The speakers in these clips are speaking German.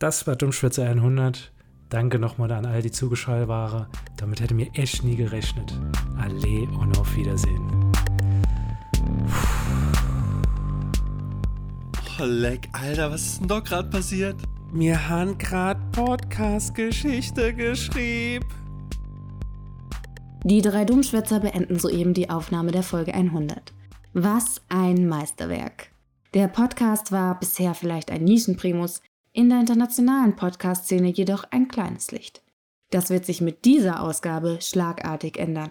Das war Dummschwätze 100. Danke nochmal an all die zugeschaltet waren. Damit hätte mir echt nie gerechnet. Alle und auf Wiedersehen. Oh, leck, Alter, was ist denn da gerade passiert? Mir han grad Podcast-Geschichte geschrieben. Die drei Dummschwätzer beenden soeben die Aufnahme der Folge 100. Was ein Meisterwerk. Der Podcast war bisher vielleicht ein Nischenprimus, in der internationalen Podcast-Szene jedoch ein kleines Licht. Das wird sich mit dieser Ausgabe schlagartig ändern.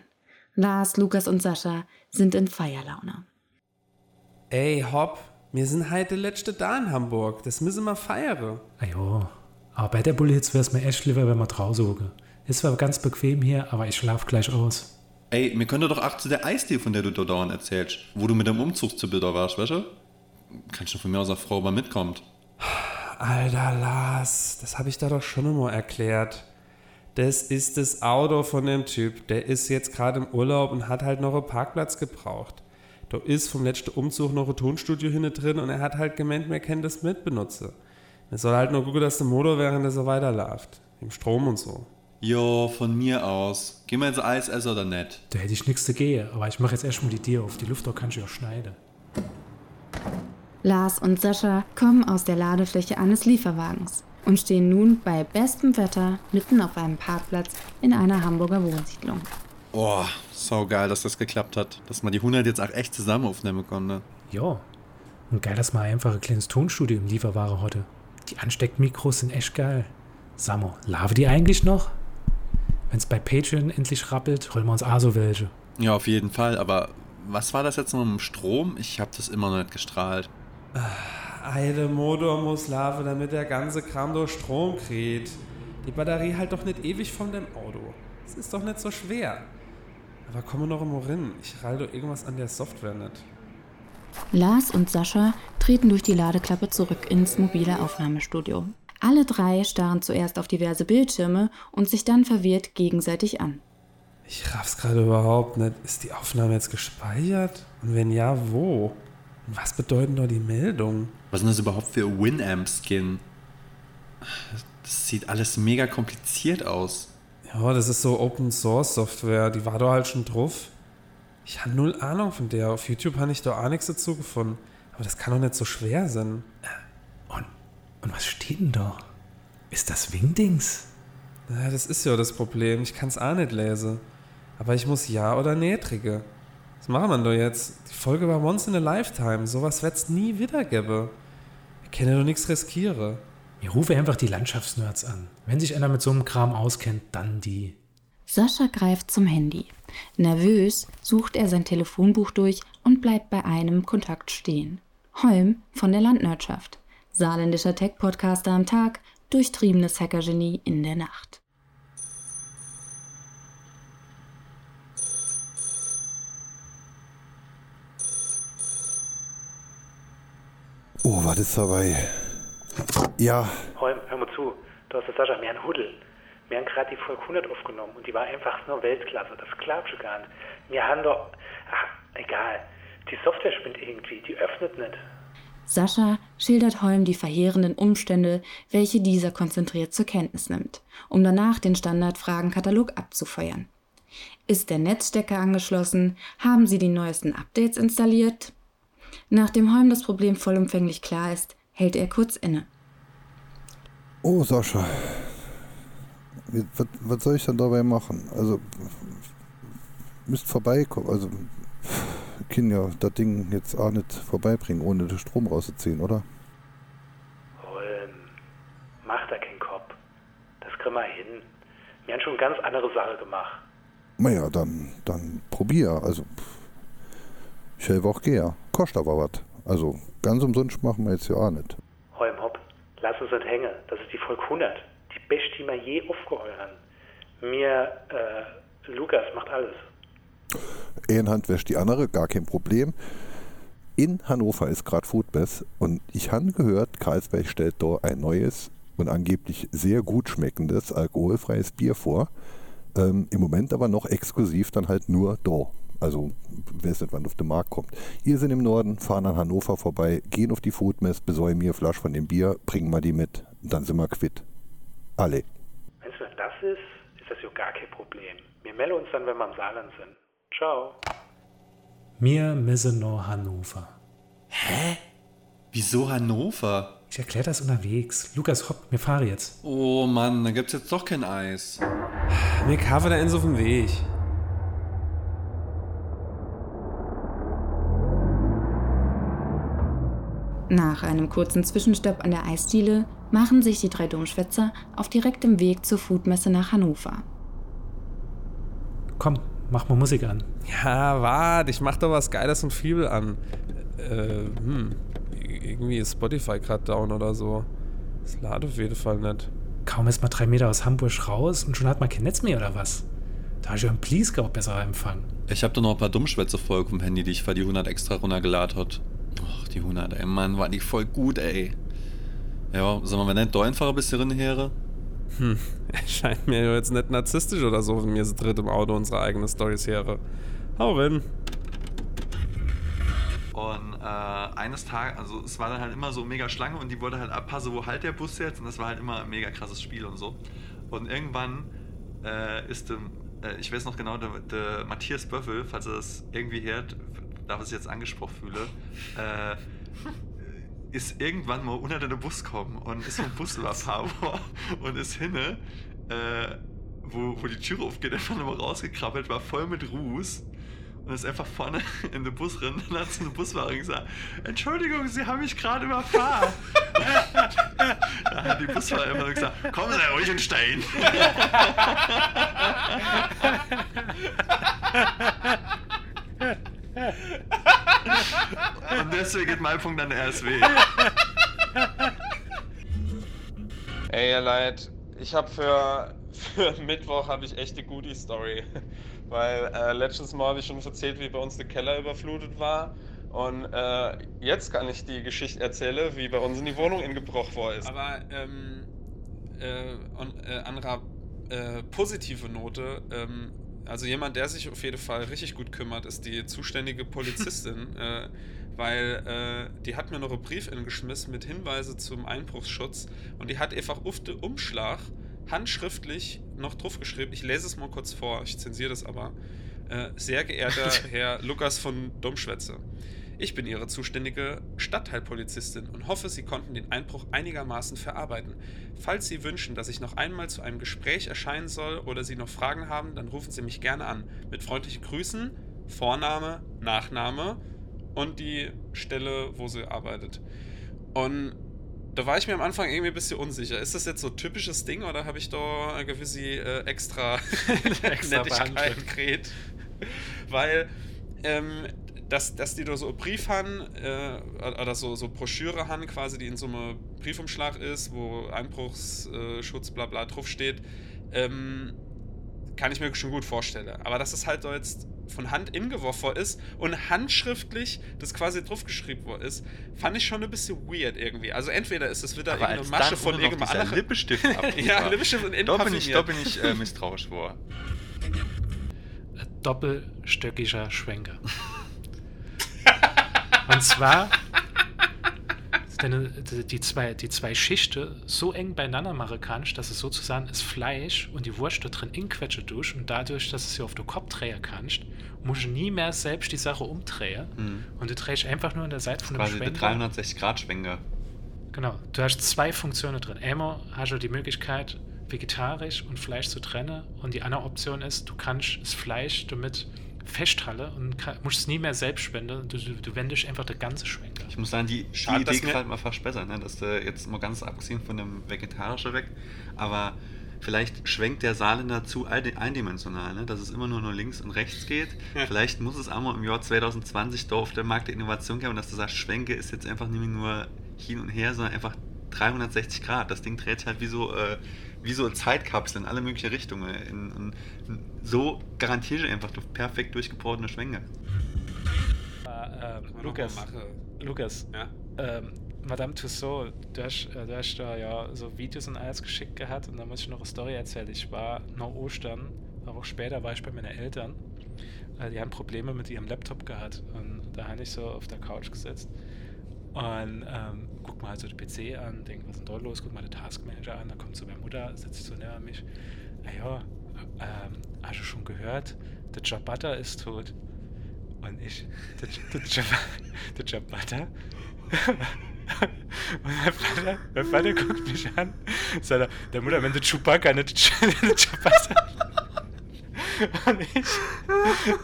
Lars, Lukas und Sascha sind in Feierlaune. Ey, Hopp, wir sind heute letzte da in Hamburg. Das müssen wir feiern. Ajo, aber bei der Bullhitz wäre es mir echt lieber, wenn wir draußen hocken. Ist zwar ganz bequem hier, aber ich schlaf gleich aus. Ey, wir können doch auch zu der Eisdiele, von der du da dauernd erzählst, wo du mit dem Umzug zu Bilder warst, weißt du? Kannst du von mir aus auch Frau mal mitkommt. Alter Lars, das habe ich da doch schon einmal erklärt. Das ist das Auto von dem Typ. Der ist jetzt gerade im Urlaub und hat halt noch einen Parkplatz gebraucht. Da ist vom letzten Umzug noch ein Tonstudio hinten drin und er hat halt gemeint, wir können das mitbenutzen. Es soll halt nur gucken, dass der Motor während er so weiterläuft. Im Strom und so. Jo, von mir aus. Gehen wir ins Eis essen oder nicht? Da hätte ich nichts dagegen, aber ich mache jetzt erstmal die Tür auf. Die Luft kann ich auch schneiden. Lars und Sascha kommen aus der Ladefläche eines Lieferwagens und stehen nun bei bestem Wetter mitten auf einem Parkplatz in einer Hamburger Wohnsiedlung. Oh, so geil, dass das geklappt hat. Dass man die 100 jetzt auch echt zusammen aufnehmen konnte. Ja. Und geil, dass man einfach ein kleines Tonstudio im Lieferware hatte. Die Ansteckmikros sind echt geil. Samo, lave die eigentlich noch? Wenn's bei Patreon endlich rappelt, holen wir uns auch so welche. Ja, auf jeden Fall. Aber was war das jetzt noch mit dem Strom? Ich habe das immer noch nicht gestrahlt. Eine Motor muss laufen, damit der ganze Kram durch Strom kriegt. Die Batterie halt doch nicht ewig von dem Auto. Es ist doch nicht so schwer. Aber komme noch immer rein. Ich rall doch irgendwas an der Software nicht. Lars und Sascha treten durch die Ladeklappe zurück ins mobile Aufnahmestudio. Alle drei starren zuerst auf diverse Bildschirme und sich dann verwirrt gegenseitig an. Ich raff's gerade überhaupt nicht. Ist die Aufnahme jetzt gespeichert? Und wenn ja, wo? Was bedeuten da die Meldungen? Was ist denn das überhaupt für Winamp-Skin? Das sieht alles mega kompliziert aus. Ja, das ist so Open Source Software. Die war da halt schon drauf. Ich habe null Ahnung von der. Auf YouTube habe ich da auch nichts dazu gefunden. Aber das kann doch nicht so schwer sein. Und, und was steht denn da? Ist das Wingdings? Ja, das ist ja das Problem. Ich kann es auch nicht lesen. Aber ich muss Ja oder Nee drücken. Was machen wir da jetzt? Die Folge war once in a lifetime. Sowas wird's nie wieder geben. Ich kann ja doch nichts riskieren. Ich rufe einfach die Landschaftsnerds an. Wenn sich einer mit so einem Kram auskennt, dann die. Sascha greift zum Handy. Nervös sucht er sein Telefonbuch durch und bleibt bei einem Kontakt stehen. Holm von der Landwirtschaft. Saarländischer Tech-Podcaster am Tag, durchtriebenes Hackergenie in der Nacht. Was ist dabei? Ja, Holm, hör mal zu. Du hast das Sascha, wir haben Huddel. Wir haben gerade die Folge 100 aufgenommen und die war einfach nur Weltklasse. Das glaubst du gar nicht. Wir haben doch. Ach, egal. Die Software spinnt irgendwie. Die öffnet nicht. Sascha schildert Holm die verheerenden Umstände, welche dieser konzentriert zur Kenntnis nimmt, um danach den Standardfragenkatalog abzufeuern. Ist der Netzstecker angeschlossen? Haben Sie die neuesten Updates installiert? Nachdem Holm das Problem vollumfänglich klar ist, hält er kurz inne. oh Sascha. Wie- Was, was soll ich dann dabei machen? Also, müsst vorbeikommen. Also, kann ja das Ding jetzt auch nicht vorbeibringen, ohne den Strom rauszuziehen, oder? Holm, mach da keinen Kopf. Das kriegen wir hin. Wir haben schon ganz andere Sache gemacht. Naja, dann, dann probier. Also, ich helfe auch gern. Kostet aber was. Also, ganz umsonst machen wir jetzt ja auch nicht. Holm, hopp, lass uns nicht hängen. Das ist die Folge 100. Die beste, die wir je aufgeheuert haben. Mir, äh, Lukas macht alles. Eine Hand wäscht die andere, gar kein Problem. In Hannover ist gerade Foodbest und ich habe gehört, Karlsberg stellt da ein neues und angeblich sehr gut schmeckendes alkoholfreies Bier vor. Ähm, Im Moment aber noch exklusiv dann halt nur da. Also, weiß nicht, wann auf den Markt kommt. Ihr sind im Norden, fahren an Hannover vorbei, gehen auf die Foodmess, besäumen mir Flasch von dem Bier, bringen mal die mit. dann sind wir quitt. Alle. Wenn es nur das ist, ist das ja gar kein Problem. Wir melden uns dann, wenn wir im Saarland sind. Ciao. Mir missen no Hannover. Wieso Hannover? Ich erkläre das unterwegs. Lukas, hopp, wir fahren jetzt. Oh Mann, da gibt's jetzt doch kein Eis. Mir kaufe da ins auf dem Weg. Nach einem kurzen Zwischenstopp an der Eisdiele machen sich die drei Domschwätzer auf direktem Weg zur Foodmesse nach Hannover. Komm, mach mal Musik an. Ja, warte, ich mach doch was Geiles und Fibel an. Äh, hm. Irgendwie ist Spotify gerade down oder so. Das lade auf jeden Fall nicht. Kaum ist man drei Meter aus Hamburg raus und schon hat man kein Netz mehr oder was? Da ist ja ein Pleasegau besser Empfang. Ich hab da noch ein paar Dummschwätze-Folgen vom Handy, die ich für die 100 extra runtergeladen hat. Ach, die 100, ey, Mann, war die voll gut, ey. Ja, sag mal, wenn nicht da einfach ein bisschen her? Hm, erscheint mir ja jetzt nicht narzisstisch oder so, wenn mir so dritt im Auto unsere eigenen Stories here. Hau rein. Und äh, eines Tages, also es war dann halt immer so mega Schlange und die wollte halt abpassen, wo halt der Bus jetzt und das war halt immer ein mega krasses Spiel und so. Und irgendwann äh, ist dem, äh, ich weiß noch genau, der, der Matthias Böffel, falls er das irgendwie hört, da ich jetzt angesprochen fühle, äh, ist irgendwann mal unter den Bus gekommen und ist vom Bus überfahren worden und ist hinne, äh, wo, wo die Tür aufgeht, einfach nochmal rausgekrabbelt, war voll mit Ruß und ist einfach vorne in den Bus drin und hat zu dem Busfahrer gesagt, Entschuldigung, Sie haben mich gerade überfahren. da hat die Busfahrer einfach nur gesagt, kommen Sie ruhig in Stein. Und deswegen geht mein Punkt an RSW. Ey, ihr Leid, ich habe für, für Mittwoch habe ich echt eine gute Story. Weil äh, letztes Mal habe ich schon erzählt, wie bei uns der Keller überflutet war. Und äh, jetzt kann ich die Geschichte erzählen, wie bei uns in die Wohnung ingebrochen worden ist. Aber ähm, äh, und, äh, anderer äh, positive Note, ähm, also jemand, der sich auf jeden Fall richtig gut kümmert, ist die zuständige Polizistin, äh, weil äh, die hat mir noch einen Brief geschmissen mit Hinweise zum Einbruchsschutz und die hat einfach auf den Umschlag handschriftlich noch drauf geschrieben. Ich lese es mal kurz vor, ich zensiere das aber. Äh, sehr geehrter Herr Lukas von Domschwätze. Ich bin Ihre zuständige Stadtteilpolizistin und hoffe, Sie konnten den Einbruch einigermaßen verarbeiten. Falls Sie wünschen, dass ich noch einmal zu einem Gespräch erscheinen soll oder Sie noch Fragen haben, dann rufen Sie mich gerne an. Mit freundlichen Grüßen, Vorname, Nachname und die Stelle, wo sie arbeitet. Und da war ich mir am Anfang irgendwie ein bisschen unsicher. Ist das jetzt so typisches Ding oder habe ich da eine gewisse äh, extra, Extra Nettigkeit gekriegt? Weil, ähm, dass, dass die da so einen Brief haben, äh, oder so, so Broschüre haben, quasi, die in so einem Briefumschlag ist, wo Einbruchsschutz, bla bla draufsteht, ähm, kann ich mir schon gut vorstellen. Aber dass es halt da jetzt von Hand ingeworfen worden ist und handschriftlich das quasi draufgeschrieben worden ist, fand ich schon ein bisschen weird irgendwie. Also entweder ist es wieder Aber irgendeine Masche von irgendeinem anderen... Lippenstift Ja. Lippenstift und Da bin ich, da bin ich äh, misstrauisch vor. Doppelstöckiger Schwenker. Und zwar denn die zwei, die zwei Schichten so eng beieinander machen kannst, dass es sozusagen das Fleisch und die Wurst da drin inquetsche durch und dadurch, dass es sie auf den Kopf drehen kannst, musst du nie mehr selbst die Sache umdrehen Mhm. und du drehst einfach nur an der Seite von dem Quasi Schwenker. 360-Grad-Schwenker. Genau, du hast zwei Funktionen drin. Einmal hast du die Möglichkeit, vegetarisch und Fleisch zu trennen und die andere Option ist, du kannst das Fleisch damit festhalten und kann, musst es nie mehr selbst spenden. Du, du, du wendest einfach der ganze Schwenker. Ich muss sagen, die, die Schade, Idee gefällt mir fast besser, ne? dass du jetzt mal ganz abgesehen von dem Vegetarischen weg, aber vielleicht schwenkt der Saarländer zu ein- eindimensional, ne? dass es immer nur, nur links und rechts geht. Vielleicht muss es auch mal im Jahr 2020 da auf der Markt der Innovation geben, dass du sagst, Schwenke ist jetzt einfach nicht mehr nur hin und her, sondern einfach 360 Grad. Das Ding dreht sich halt wie so, äh, wie so eine Zeitkapsel in alle möglichen Richtungen. In, in, in, so garantiere ich einfach perfekt durchgebordene Schwenke. ähm, man Lukas. Lukas, Ja. ähm, Madame Tussaud, du hast, äh, du hast da ja so Videos und alles geschickt gehabt und da muss ich noch eine Story erzählen. Ich war nach Ostern, aber auch später war ich bei meinen Eltern. Äh, die haben Probleme mit ihrem Laptop gehabt und da habe ich so auf der Couch gesetzt. Und ähm, guck mal halt so den PC an, denk, was ist denn dort los? Guck mal den Taskmanager an, dann kommt so meine Mutter, sich so näher an mich. Ah ja, ähm, hast du schon gehört? Der Ciabatta ist tot. Und ich, der, der? Und mein Vater, mein Vater guckt mich an, sagt er, der Mutter, wenn der Chewbacca, nicht Ciabatta. Und ich,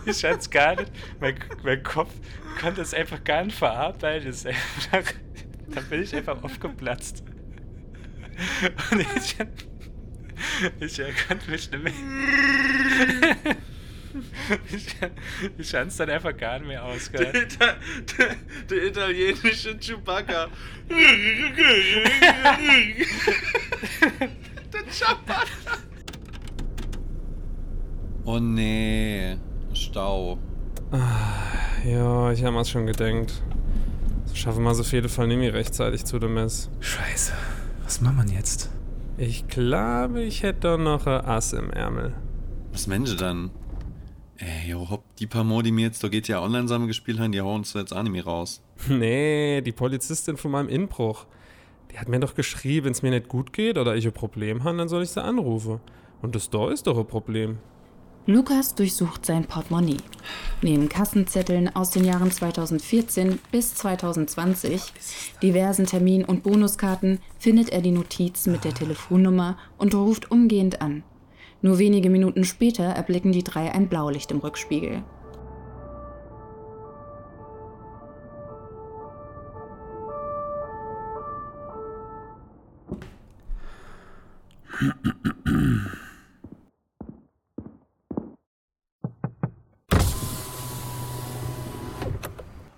ich kann's gar nicht, mein, mein Kopf konnte es einfach gar nicht verarbeiten. Es ist einfach, dann bin ich einfach aufgeplatzt. Und ich, ich konnte mich nicht mehr. Ich, ich kann es dann einfach gar nicht mehr ausgehalten. Der, der, der italienische Chewbacca. der Ciabatta. Oh nee, Stau. Ja, ich habe mir's schon gedenkt. Schaffen wir so viele Fall nicht mehr rechtzeitig zu dem Mess. Scheiße, was machen wir denn jetzt? Ich glaube, ich hätte da noch ein Ass im Ärmel. Was Mensch dann? Ey, jo, hopp, die paar Modi mir jetzt, da geht ja online sammeln gespielt haben, die hauen uns jetzt auch nicht mehr raus. Nee, die Polizistin von meinem Inbruch. Die hat mir doch geschrieben, wenn es mir nicht gut geht oder ich ein Problem habe, dann soll ich sie anrufen. Und das da ist doch ein Problem. Lukas durchsucht sein Portemonnaie. Neben Kassenzetteln aus den Jahren 2014 bis 2020, diversen Termin- und Bonuskarten findet er die Notiz mit der Telefonnummer und ruft umgehend an. Nur wenige Minuten später erblicken die drei ein Blaulicht im Rückspiegel.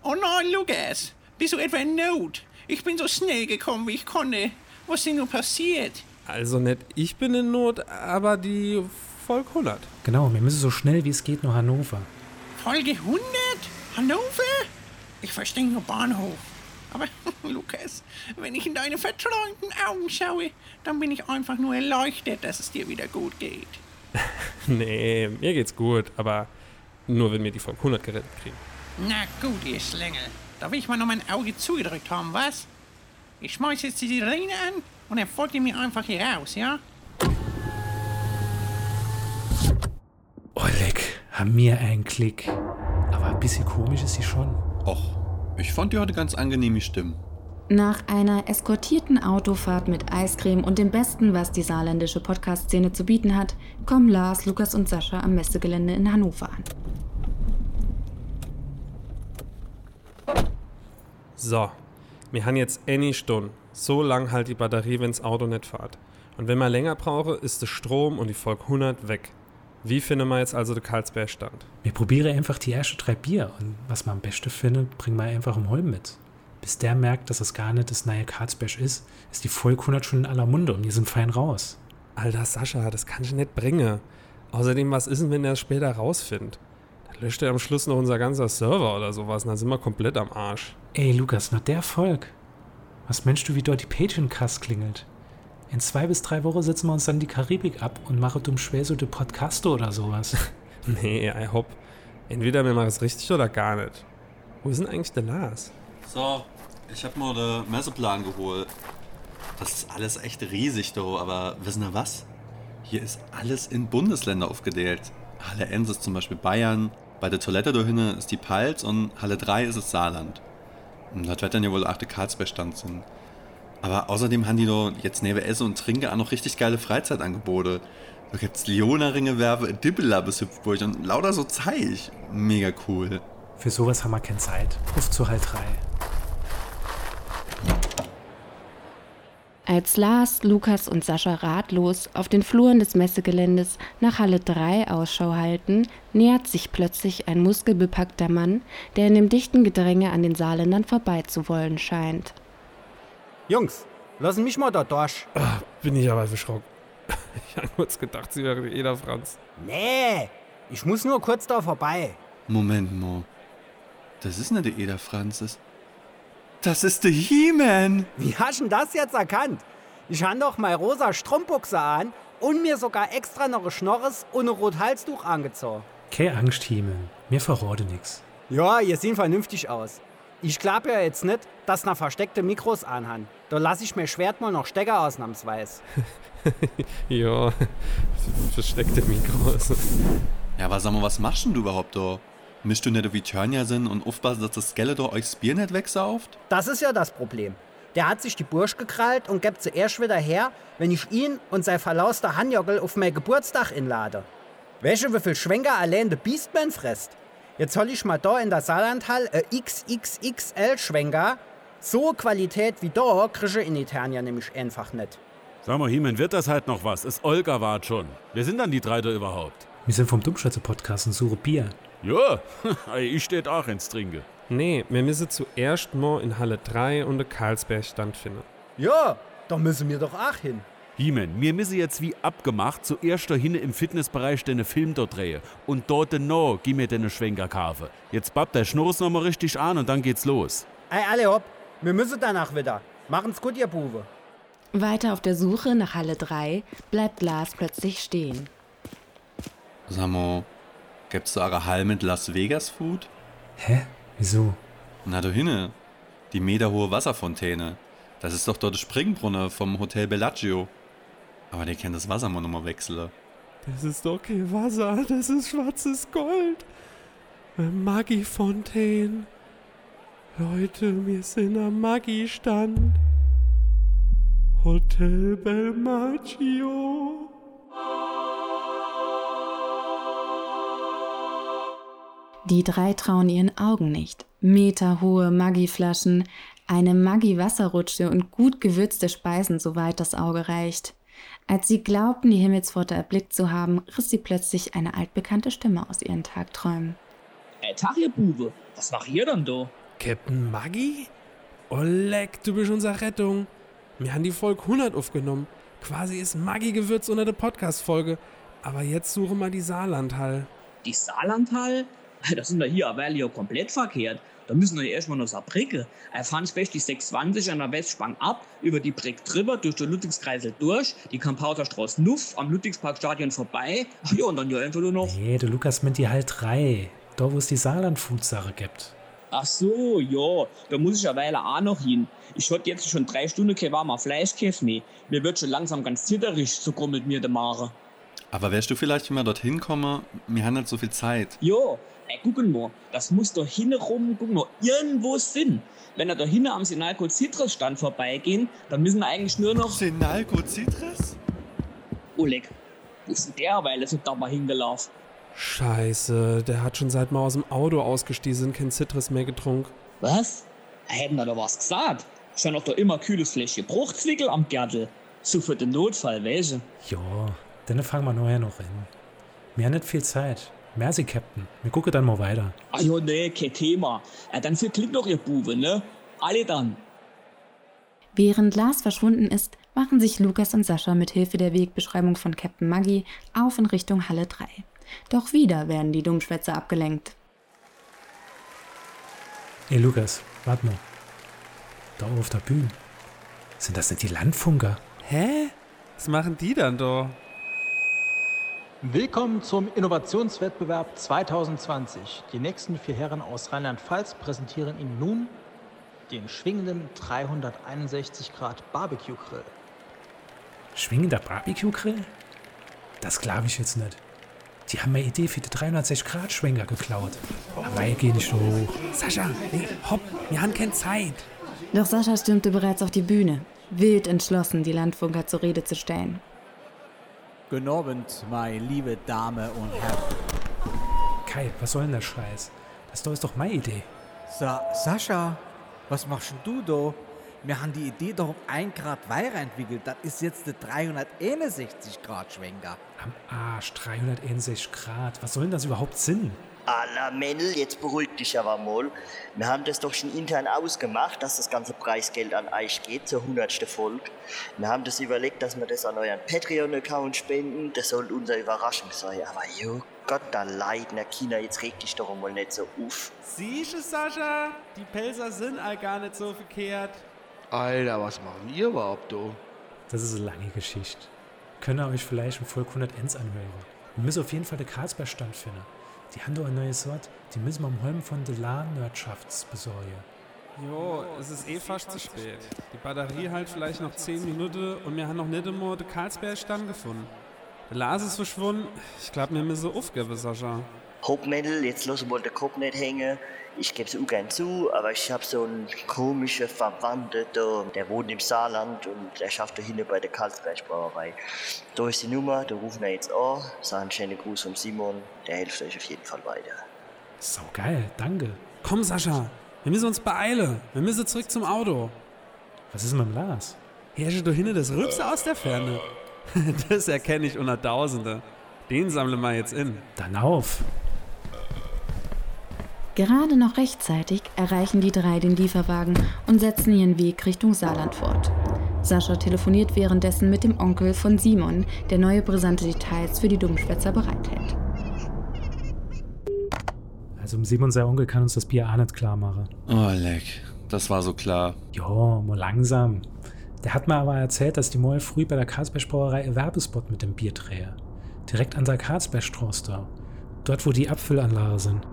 Oh nein, Lukas, bist du etwa in Not? Ich bin so schnell gekommen, wie ich konnte. Was ist denn nur passiert? Also nicht ich bin in Not, aber die Volk 100. Genau, wir müssen so schnell wie es geht nach Hannover. Folge 100? Hannover? Ich verstehe nur Bahnhof. Aber, Lukas, wenn ich in deine verträumten Augen schaue, dann bin ich einfach nur erleuchtet, dass es dir wieder gut geht. Nee, mir geht's gut, aber nur wenn wir die Volk 100 gerettet kriegen. Na gut, ihr Schlängel. Da will ich mal noch mein Auge zugedrückt haben, was? Ich schmeiß jetzt die Sirene an und dann folgt ihr mir einfach hier raus, ja? Oleg, haben wir einen Klick. Aber ein bisschen komisch ist sie schon. Och, ich fand die heute ganz angenehm, die Stimmen. Nach einer eskortierten Autofahrt mit Eiscreme und dem Besten, was die saarländische Podcast-Szene zu bieten hat, kommen Lars, Lukas und Sascha am Messegelände in Hannover an. So, wir haben jetzt eine Stunde. So lang halt die Batterie, wenn's Auto nicht fährt. Und wenn man länger brauche, ist der Strom und die Volk 100 weg. Wie finden wir jetzt also den Karlsbergstand? Wir probieren einfach die ersten drei Bier und was man am besten findet, bringen wir einfach im Holm mit. Bis der merkt, dass es gar nicht das neue Karlsberg ist, ist die Volk 100 schon in aller Munde und wir sind fein raus. Alter Sascha, das kann ich nicht bringen. Außerdem, was ist denn, wenn er es später rausfindet? Dann löscht er am Schluss noch unser ganzer Server oder sowas und dann sind wir komplett am Arsch. Ey, Lukas, nur der Volk. Was meinst du, wie dort die Patreon-Cast klingelt? In zwei bis drei Wochen setzen wir uns dann die Karibik ab und machen dumm schwer so den Podcasto oder sowas. Nee, I hopp. Entweder wir machen es richtig oder gar nicht. Wo ist denn eigentlich der Lars? So, ich hab mal den Messeplan geholt. Das ist alles echt riesig, do, aber wissen ihr was? Hier ist alles in Bundesländer aufgedeelt. Halle 1 ist zum Beispiel Bayern, bei der Toilette da hinten ist die Palz und Halle 3 ist es Saarland. Und das wird dann ja wohl achte Karlsbergstand sind. Aber außerdem haben die doch jetzt neben Essen und Trinken auch noch richtig geile Freizeitangebote. Da gibt's Leona-Ringe werfe, Dibbela bis Hüpfburg und lauter so Zeich. Mega cool. Für sowas haben wir keine Zeit. Ruf zu Halt 3. Als Lars, Lukas und Sascha ratlos auf den Fluren des Messegeländes nach Halle 3 Ausschau halten, nähert sich plötzlich ein muskelbepackter Mann, der in dem dichten Gedränge an den Saarländern vorbeizuwollen scheint. Jungs, lassen mich mal da durch. Ah, bin ich aber erschrocken. Ich habe kurz gedacht, sie wäre Eda Franz. Nee, ich muss nur kurz da vorbei. Moment mal. Das ist nicht der Eder Franzis. Das ist der He-Man. Wie hast du das jetzt erkannt? Ich habe doch mal rosa Strumpbuchse an und mir sogar extra noch ein Schnorres und ein rot Halstuch angezogen. Keine Angst, Himmel. Mir verrate nix. Ja, ihr seht vernünftig aus. Ich glaube ja jetzt nicht, dass na versteckte Mikros anhaben. Da lasse ich mir Schwert mal noch Stecker ausnahmsweise. Ja, versteckte Mikros. Ja, aber sag mal, was machst denn du überhaupt da? Mischst du nicht wie Tanja sind und aufpassen, dass das Skeletor euch das Bier nicht wegsauft? Das ist ja das Problem. Der hat sich die Bursch gekrallt und gibt sie erst wieder her, wenn ich ihn und sein verlauster Hanjogel auf mein Geburtstag inlade. Welche wie viel Schwenker allein der Beastman frisst? Jetzt soll ich mal da in der Saarlandhall ein XXXL-Schwenker. So Qualität wie da kriege ich in Eternia nämlich einfach nicht. Sag mal, Hiemen, wird das halt noch was? Ist Olga wart schon. Wer sind dann die drei da überhaupt? Wir sind vom Dummschätze-Podcast und suche Bier. Ja, ich steht auch ins Trinke. Nee, wir müssen zuerst mal in Halle 3 und den Karlsberg finden. Ja, da müssen wir doch auch hin. Hiemen, mir müsse jetzt wie abgemacht zuerst da hinten im Fitnessbereich den Film dort drehen. Und dort no, gib mir den Schwenker kaufen. Jetzt babbt der Schnurrs nochmal richtig an und dann geht's los. Ey, alle hopp, wir müssen danach wieder. Machen's gut, ihr Buwe. Weiter auf der Suche nach Halle 3 bleibt Lars plötzlich stehen. Sag mal, gibt's da eure Hall mit Las Vegas Food? Hä? Wieso? Na da hinne, die meterhohe Wasserfontäne. Das ist doch dort der Springbrunnen vom Hotel Bellagio. Aber der kennt das Wasser mal nochmal wechseln. Das ist doch kein Wasser, das ist schwarzes Gold. Maggi Fontaine. Leute, wir sind am Maggi-Stand. Hotel Belmagio. Die drei trauen ihren Augen nicht. Meterhohe Maggi-Flaschen, eine Maggi-Wasserrutsche und gut gewürzte Speisen, soweit das Auge reicht. Als sie glaubten, die Himmelspforte erblickt zu haben, riss sie plötzlich eine altbekannte Stimme aus ihren Tagträumen. Ey, Tag, ihr Bube, was macht ihr denn da? Captain Maggi? Oleg, du bist unsere Rettung. Wir haben die Folge 100 aufgenommen. Quasi ist Maggi-Gewürz unter der Podcast-Folge. Aber jetzt suchen wir die Saarlandhall. Die Saarlandhall? Das sind wir hier aber ja komplett verkehrt. Da müssen wir erstmal noch Saarbrücke. Er fand fest die 620 an der Westspang ab, über die Brick drüber, durch den Ludwigskreisel durch, die Kampauterstraße Nuff, am Ludwigsparkstadion vorbei. Ach ja, und dann ja einfach nur noch. Nee, du Lukas meint die halt drei. Da, wo es die Saarland-Food-Sache gibt. Ach so, ja, da muss ich ja Weile auch noch hin. Ich hatte jetzt schon drei Stunden kein warmer Fleischkäf mehr. Mir wird schon langsam ganz zitterig, so grummelt mir der Mare. Aber wärst du vielleicht immer dorthin kommen? Wir haben nicht so viel Zeit. Jo, ey, gucken mal, das muss da hinten rum, gucken mal, irgendwo Sinn. Wenn er da hinten am Sinalco Citrus Stand vorbeigehen, dann müssen wir eigentlich nur noch. Senalco Citrus? Oleg, wo ist denn der, weil er so dabei hingelaufen? Scheiße, der hat schon seit wir aus dem Auto ausgestiegen kein Citrus mehr getrunken. Was? Hätten wir da was gesagt? Schon noch da immer kühles Fläschchen Bruchzwickel am Gärtel. So für den Notfall, welche? Ja, dann fangen wir nachher noch an. Wir haben nicht viel Zeit. Merci, Captain. Wir gucken dann mal weiter. Ah ja, nee, kein Thema. Ja, dann verklickt doch ihr Bube, ne? Alle dann. Während Lars verschwunden ist, machen sich Lukas und Sascha mit Hilfe der Wegbeschreibung von Captain Maggi auf in Richtung Halle 3. Doch wieder werden die Dummschwätze abgelenkt. Ey, Lukas, warte mal. Da auf der Bühne. Sind das nicht die Landfunker? Hä? Was machen die dann da? Willkommen zum Innovationswettbewerb 2020. Die nächsten vier Herren aus Rheinland-Pfalz präsentieren Ihnen nun den schwingenden 361 Grad Barbecue Grill. Schwingender Barbecue-Grill? Das glaube ich jetzt nicht. Die haben meine Idee für die 360-Grad-Schwenker geklaut. Aber ich gehe nicht so hoch. Sascha, nee, hopp, wir haben keine Zeit. Doch Sascha stürmte bereits auf die Bühne, wild entschlossen, die Landfunker zur Rede zu stellen. Guten Abend, meine liebe Dame und Herren. Kai, was soll denn der Scheiß? Das da ist doch meine Idee. Sa Sascha, was machst denn du da? Wir haben die Idee doch um 1 Grad weiterentwickelt. Das ist jetzt der 361 Grad Schwenker. Am Arsch, 361 Grad. Was soll denn das überhaupt Sinn? Alla Männl, jetzt beruhig dich aber mal. Wir haben das doch schon intern ausgemacht, dass das ganze Preisgeld an euch geht, zur 100. Folge. Wir haben das überlegt, dass wir das an euren Patreon-Account spenden. Das soll unsere Überraschung sein. Aber jo Gott, da leid, na China, jetzt reg dich doch mal nicht so auf. Siehst du, Sascha? Die Pelzer sind all gar nicht so verkehrt. Alter, was machen ihr überhaupt, du? Das ist eine lange Geschichte. Könnt ihr euch vielleicht in Folge 101 anhören. Wir müssen auf jeden Fall den Karlsberg-Stand finden. Die haben doch eine neue Sorte, die müssen wir am Holm von der Lahn-Nerdschafts besorgen. Jo, es ist eh fast zu spät. Die Batterie halt vielleicht noch 10 Minuten und wir haben noch nicht einmal den Karlsberg-Stamm gefunden. Der Lars ist verschwunden. Ich glaube, wir müssen aufgeben, Sascha. Hauptmädel, jetzt den Kopf nicht hängen. Ich gebe es auch gern zu, aber ich habe so einen komischen Verwandten da, der wohnt im Saarland und der schafft da hinten bei der Karlsberg-Brauerei. Da ist die Nummer, da rufen wir jetzt an, sagen schönen Gruß von Simon, der hilft euch auf jeden Fall weiter. So geil, danke. Komm, Sascha, wir müssen uns beeilen. Wir müssen zurück zum Auto. Was ist mit dem Lars? Herrsche du hinten das Rübse aus der Ferne. Das erkenne ich unter Tausende. Den sammeln wir jetzt in. Dann auf. Gerade noch rechtzeitig erreichen die drei den Lieferwagen und setzen ihren Weg Richtung Saarland fort. Sascha telefoniert währenddessen mit dem Onkel von Simon, der neue brisante Details für die Dummschwätzer bereithält. Also um Simon sein Onkel kann uns das Bier auch nicht klar machen. Oh, leck. Das war so klar. Jo, mal langsam. Der hat mir aber erzählt, dass die Moll früh bei der Karlsberg-Brauerei einen Werbespot mit dem Bier drehe. Direkt an der Karlsbergstraße da. Dort, wo die Abfüllanlage sind.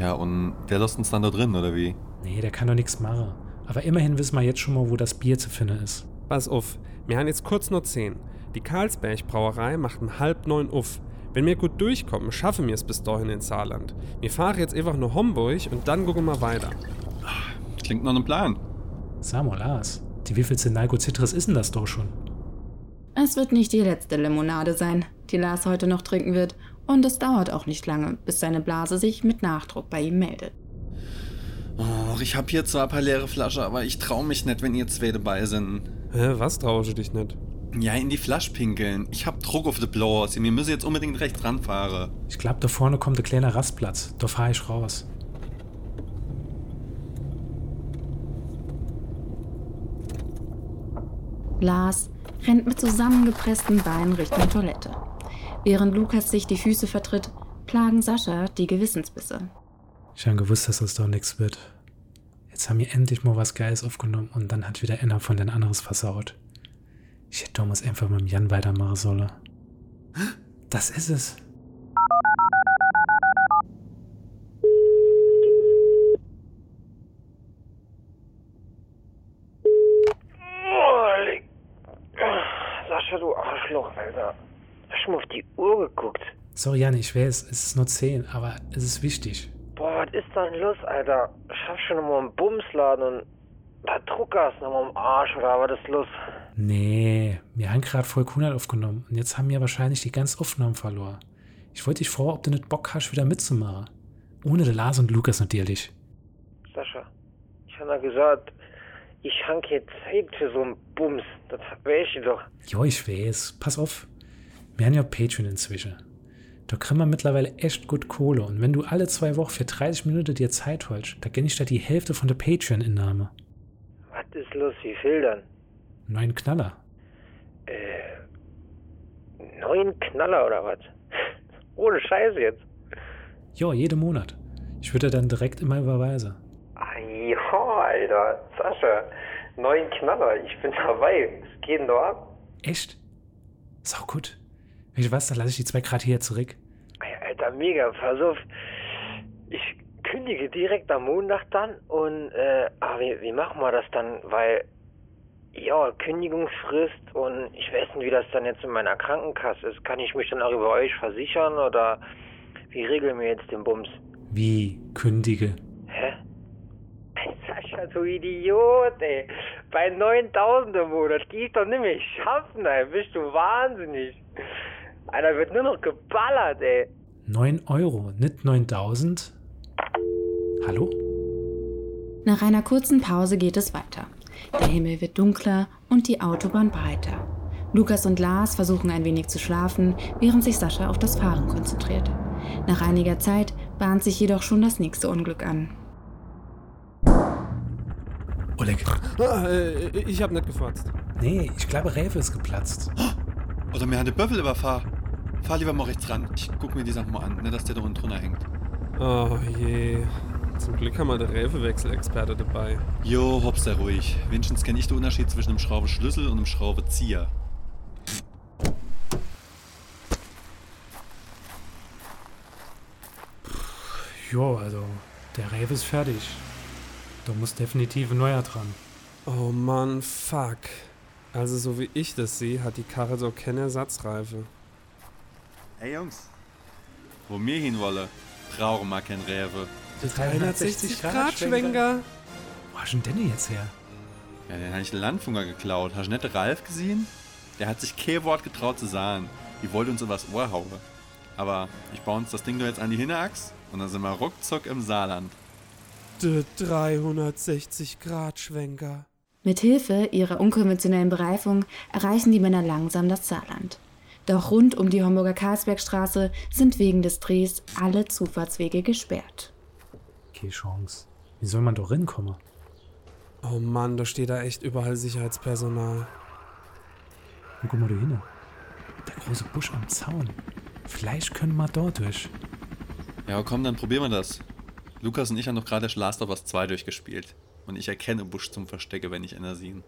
Ja, und der lässt uns dann da drin, oder wie? Nee, der kann doch nichts machen. Aber immerhin wissen wir jetzt schon mal, wo das Bier zu finden ist. Pass auf, wir haben jetzt kurz noch 10. Die Karlsberg-Brauerei macht um halb neun auf. Wenn wir gut durchkommen, schaffen wir es bis dahin ins Saarland. Wir fahren jetzt einfach nur Homburg und dann gucken wir weiter. Klingt nach einem Plan. Samuel, Lars, die wievielte Nalgo Citrus ist denn das doch schon? Es wird nicht die letzte Limonade sein, die Lars heute noch trinken wird. Und es dauert auch nicht lange, bis seine Blase sich mit Nachdruck bei ihm meldet. Oh, ich hab hier zwar ein paar leere Flaschen, aber ich trau mich nicht, wenn ihr zwei dabei sind. Hä, was traust du dich nicht? Ja, in die Flasche pinkeln. Ich hab Druck auf die Blase. Wir müssen jetzt unbedingt rechts ranfahren. Ich glaub, da vorne kommt ein kleiner Rastplatz. Da fahr ich raus. Lars rennt mit zusammengepressten Beinen Richtung Toilette. Während Lukas sich die Füße vertritt, plagen Sascha die Gewissensbisse. Ich habe gewusst, dass das doch nichts wird. Jetzt haben wir endlich mal was Geiles aufgenommen und dann hat wieder einer von den anderes versaut. Ich hätte Thomas einfach mit dem Jan weitermachen sollen. Das ist es. Sascha, du Arschloch, Alter. Hast du mal auf die Uhr geguckt? Sorry, Jan, ich weiß, es ist nur 10, aber es ist wichtig. Boah, was ist denn los, Alter? Schaffst du noch mal einen Bumsladen und da Druckers noch mal am Arsch oder was ist los? Nee, wir haben gerade voll 100 aufgenommen und jetzt haben wir wahrscheinlich die ganze Aufnahmen verloren. Ich wollte dich fragen, ob du nicht Bock hast, wieder mitzumachen. Ohne den Lars und Lukas natürlich. Sascha, ich habe ja gesagt, ich habe keine Zeit für so einen Bums. Das weiß ich doch. Jo, ich weiß. Pass auf. Wir haben ja Patreon inzwischen. Da kriegen wir mittlerweile echt gut Kohle. Und wenn du alle zwei Wochen für 30 Minuten dir Zeit holst, da gönn ich dir die Hälfte von der Patreon-Innahme. Was ist los? Wie viel dann? Neun Knaller. Äh, neun Knaller oder was? Ohne Scheiße jetzt. Jo, jeden Monat. Ich würde dann direkt immer überweisen. Ah, ja, Alter. Sascha, neun Knaller. Ich bin dabei. Es geht denn doch ab. Echt? Sau gut. Weißt du was, dann lasse ich die zwei gerade hier zurück. Alter, mega. Pass auf. Ich kündige direkt am Montag dann und, äh, ah, wie, wie machen wir das dann? Weil, ja, Kündigungsfrist und ich weiß nicht, wie das dann jetzt in meiner Krankenkasse ist. Kann ich mich dann auch über euch versichern oder wie regeln wir jetzt den Bums? Wie kündige? Hä? Sascha, du Idiot, ey. Bei 9000 im Monat, die ich doch nicht mehr schaffen, ey. Bist du wahnsinnig? Alter, wird nur noch geballert, ey. 9 Euro, nicht 9000? Hallo? Nach einer kurzen Pause geht es weiter. Der Himmel wird dunkler und die Autobahn breiter. Lukas und Lars versuchen ein wenig zu schlafen, während sich Sascha auf das Fahren konzentriert. Nach einiger Zeit bahnt sich jedoch schon das nächste Unglück an. Oleg. Ah, äh, ich hab nicht gefurzt. Nee, ich glaube, Räfe ist geplatzt. Oder mir hat der Böffel überfahren. Fahr lieber mal rechts ran. Ich guck mir die Sachen mal an, ne, dass der da unten drunter hängt. Oh je. Zum Glück haben wir den Reifewechselexperte dabei. Jo, hops da ruhig. Wenigstens kenne ich den Unterschied zwischen einem Schraubeschlüssel und einem Schraubezieher. Jo, also, der Räfe ist fertig. Da muss definitiv ein neuer dran. Oh Mann, fuck. Also so wie ich das sehe, hat die Karre doch keine Ersatzreife. Hey Jungs, wo wir hin wollen, brauchen wir kein Rewe. 360 Grad Schwenker. Wo hast du denn Danny jetzt her? Ja, den habe ich den Landfunker geklaut. Hast du nicht den Ralf gesehen? Der hat sich kein Wort getraut zu sagen. Die wollte uns übers Ohr hauen. Aber ich baue uns das Ding doch jetzt an die Hinterachs und dann sind wir ruckzuck im Saarland. Der 360 Grad Schwenker. Mit Hilfe ihrer unkonventionellen Bereifung erreichen die Männer langsam das Saarland. Doch rund um die Homburger Karlsbergstraße sind wegen des Drehs alle Zufahrtswege gesperrt. Keine Chance. Wie soll man doch rinkommen? Oh Mann, da steht da echt überall Sicherheitspersonal. Und guck mal da hin. Der große Busch am Zaun. Vielleicht können wir dort durch. Ja, komm, dann probieren wir das. Lukas und ich haben doch gerade Last of Us 2 durchgespielt. Und ich erkenne Busch zum Verstecke, wenn ich einer sehe.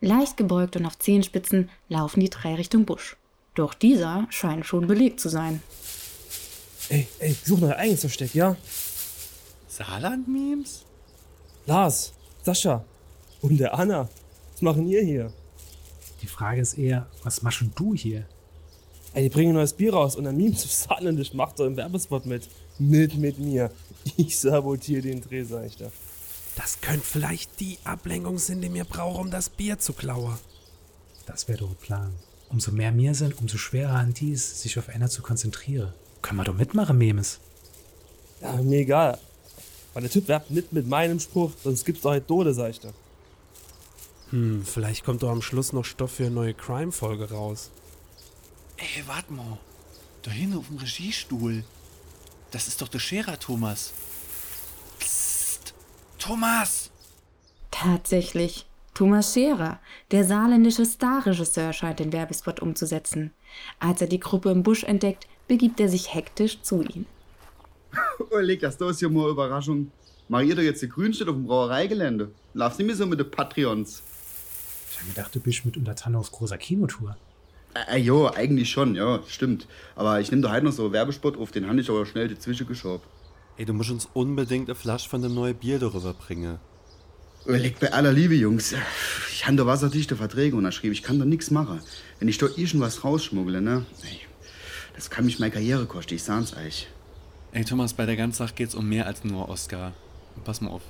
Leicht gebeugt und auf Zehenspitzen laufen die drei Richtung Busch. Doch dieser scheint schon belegt zu sein. Ey, ey, suchen euer eigenes Versteck, ja? Saarland-Memes? Lars, Sascha und der Anna. Was machen ihr hier? Die Frage ist eher, was machst du hier? Ey, die bringen ein neues Bier raus und ein Meme zu Saarländisch macht doch im Werbespot mit. Mit mit mir. Ich sabotiere den Dreh, sag ich da. Das könnte vielleicht die Ablenkung sein, die wir brauchen, um das Bier zu klauen. Das wäre doch ein Plan. Umso mehr mir sind, umso schwerer an dies, sich auf einer zu konzentrieren. Können wir doch mitmachen, Memes. Ja, mir egal. Weil der Typ werbt nicht mit meinem Spruch, sonst gibt's doch halt Tode, sag ich da. Hm, vielleicht kommt doch am Schluss noch Stoff für eine neue Crime-Folge raus. Ey, warte mal. Da hinten auf dem Regiestuhl. Das ist doch der Scherer, Thomas. Thomas! Tatsächlich. Thomas Scherer, der saarländische Starregisseur, scheint den Werbespot umzusetzen. Als er die Gruppe im Busch entdeckt, begibt er sich hektisch zu ihnen. Oh, leg das, da ist ja mal eine Überraschung. Mach ihr doch jetzt die Grünstadt auf dem Brauereigelände. Laufst nicht mehr so mit den Patreons. Ich hab gedacht, du bist mit Untertanne auf großer Kinotour. Äh, jo, eigentlich schon, ja, stimmt. Aber ich nehme da halt noch so einen Werbespot auf, den habe ich aber schnell dazwischen geschoben. Ey, du musst uns unbedingt eine Flasche von dem neuen Bier darüber bringen. Liegt bei aller Liebe, Jungs. Ich habe da wasserdichte Verträge unterschrieben. Ich kann da nichts machen. Wenn ich da irgendwas rausschmuggle, ne? Ey, das kann mich meine Karriere kosten, ich sag's euch. Ey, Thomas, bei der ganzen Sache geht's um mehr als nur Oscar. Pass mal auf.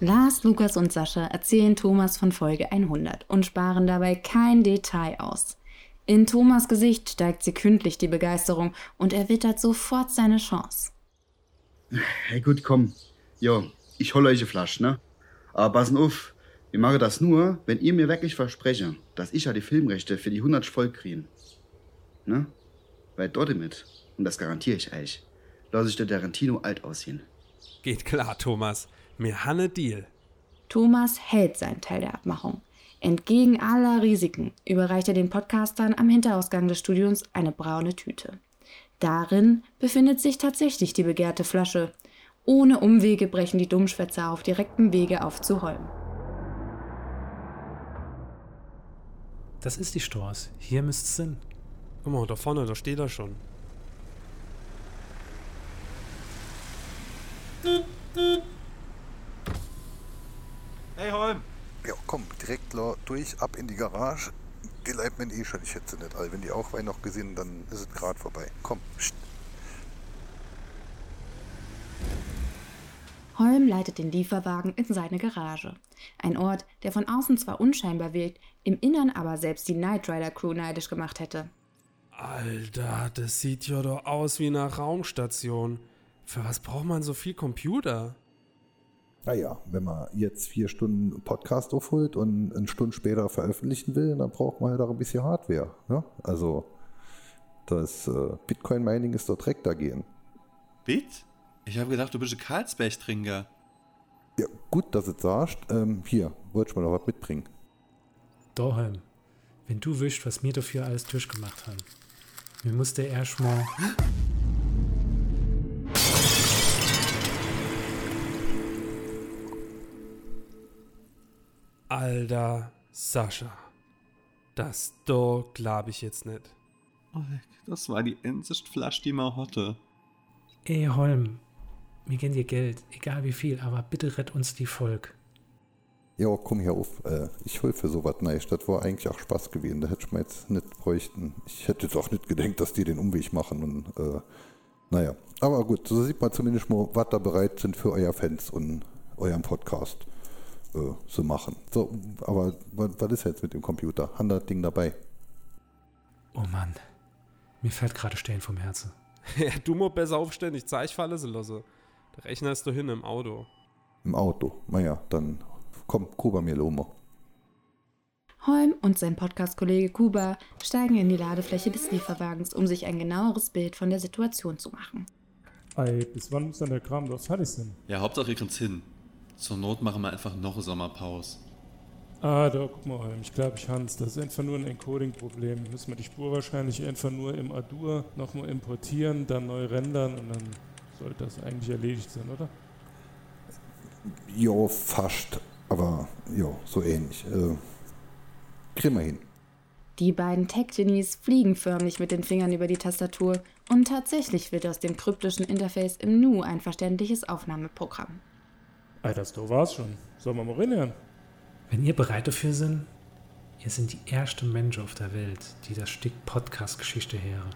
Lars, Lukas und Sascha erzählen Thomas von Folge 100 und sparen dabei kein Detail aus. In Thomas Gesicht steigt sekündlich die Begeisterung und er wittert sofort seine Chance. Hey, gut, komm. Jo, ich hol euch eine Flasche, ne? Aber passen auf, wir machen das nur, wenn ihr mir wirklich verspreche, dass ich ja die Filmrechte für die 100 Volk kriegen. Ne? Weil dort mit, und das garantiere ich euch, lasse ich der Tarantino alt aussehen. Geht klar, Thomas. Mir hanne Deal. Thomas hält seinen Teil der Abmachung. Entgegen aller Risiken überreicht er den Podcastern am Hinterausgang des Studios eine braune Tüte. Darin befindet sich tatsächlich die begehrte Flasche. Ohne Umwege brechen die Dummschwätzer auf direktem Wege auf zu Holm. Das ist die Stors. Hier müsste es sein. Guck mal, da vorne, da steht er schon. Hey, Holm! Ja, komm, direkt durch, ab in die Garage. Die leiht mir eh schon, ich hätte sie nicht all. Wenn die auch Wein noch gesehen, dann ist es gerade vorbei. Komm, pst. Holm leitet den Lieferwagen in seine Garage. Ein Ort, der von außen zwar unscheinbar wirkt, im Innern aber selbst die Knight Rider Crew neidisch gemacht hätte. Alter, das sieht ja doch aus wie eine Raumstation. Für was braucht man so viel Computer? Naja, wenn man jetzt vier Stunden Podcast aufholt und eine Stunde später veröffentlichen will, dann braucht man halt auch ein bisschen Hardware. Ne? Also, das äh, Bitcoin-Mining ist dort direkt dagegen. Bit? Ich habe gedacht, du bist ein Karlsberg-Trinker. Ja, gut, dass du es sagst. Ähm, hier, wollte ich mal noch was mitbringen. Daheim, wenn du wischt, was wir dafür alles durchgemacht haben. Mir musste erst Alter, Sascha. Das do glaub ich jetzt nicht. Das war die einzige Flasche, die man hatte. Ey, Holm, wir geben dir Geld, egal wie viel, aber bitte rett uns die Volk. Ja, komm hier auf. Äh, ich will für sowas nicht. Das war eigentlich auch Spaß gewesen. Da hätte ich mir jetzt nicht bräuchten. Ich hätte jetzt auch nicht gedacht, dass die den Umweg machen. Und äh, naja, aber gut, so sieht man zumindest mal, was da bereit sind für euer Fans und euren Podcast äh, zu machen. So, aber was, ist jetzt mit dem Computer? Haben das Ding dabei? Oh Mann, mir fällt gerade Stehen vom Herzen. ja, du musst besser aufstehen, ich zeig falle sie lasse. Der Rechner ist da hin im Auto. Im Auto? Naja, dann komm, Kuba mir Lomo. Holm und sein Podcast-Kollege Kuba steigen in die Ladefläche des Lieferwagens, um sich ein genaueres Bild von der Situation zu machen. Ey, bis wann muss dann der Kram doch fertig sein? Ja, Hauptsache ihr kriegt's hin. Zur Not machen wir einfach noch eine Sommerpause. Ah, da guck mal. Ich glaube, ich Hans, das ist einfach nur ein Encoding-Problem. Müssen wir die Spur wahrscheinlich einfach nur im Adur nochmal importieren, dann neu rendern und dann sollte das eigentlich erledigt sein, oder? Jo, fast. Aber jo, so ähnlich. Äh, kriegen wir hin. Die beiden Tech-Genies fliegen förmlich mit den Fingern über die Tastatur und tatsächlich wird aus dem kryptischen Interface im Nu ein verständliches Aufnahmeprogramm. Ey, das da war's schon. Sollen wir mal reinhören? Wenn ihr bereit dafür sind, ihr sind die erste Mensch auf der Welt, die das Stück Podcast-Geschichte hören.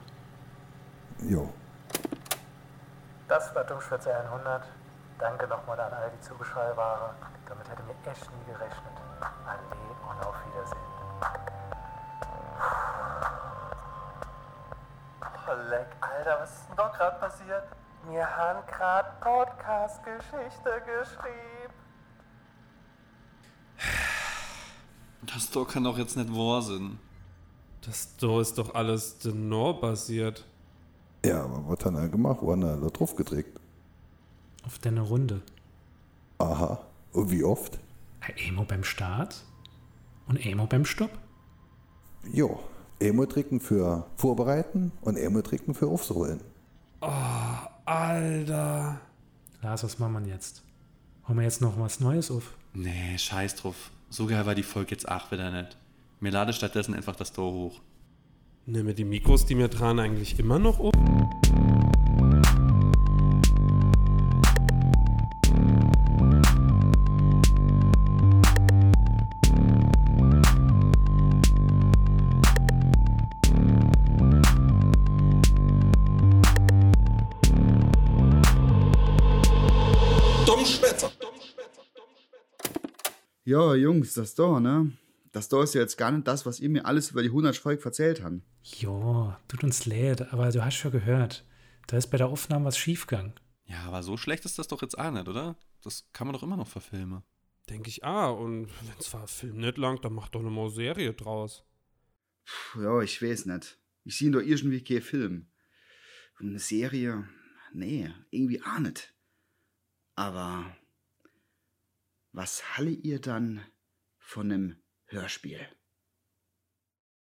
Jo. Das war Dummschwätze 100. Danke nochmal an all die zugeschaltet waren. Damit hätte mir echt nie gerechnet. Ade und auf Wiedersehen. Oh, leck, Alter, was ist denn da gerade passiert? Wir haben gerade Podcast-Geschichte geschrieben. Das doch kann doch jetzt nicht wahr sein. Das da ist doch alles denor basiert. Ja, aber was hat er gemacht? Wo hat er da drauf gedrückt? Auf deine Runde. Aha. Und wie oft? Emo beim Start und Emo beim Stopp. Jo. Emo-Tricken für Vorbereiten und Emo-Tricken für Aufrollen. Oh, Alter. Lars, was machen wir jetzt? Holen wir jetzt noch was Neues auf? Nee, scheiß drauf. So geil war die Folge jetzt auch wieder nicht. Mir lade stattdessen einfach das Tor hoch. Nehmen wir die Mikros, die mir dran eigentlich immer noch um? Ja, Jungs, das da, ne? Das da ist ja jetzt gar nicht das, was ihr mir alles über die 100 Volk erzählt habt. Jo, tut uns leid, aber du hast schon gehört. Da ist bei der Aufnahme was schiefgegangen. Ja, aber so schlecht ist das doch jetzt auch nicht, oder? Das kann man doch immer noch verfilmen. Denke ich, ah, und wenn zwar Film nicht lang, dann macht doch eine mal Serie draus. Puh, ja, ich weiß nicht. Ich sehe doch irgendwie keinen Film. Und eine Serie, nee, irgendwie auch nicht. Aber was halle ihr dann von einem Hörspiel?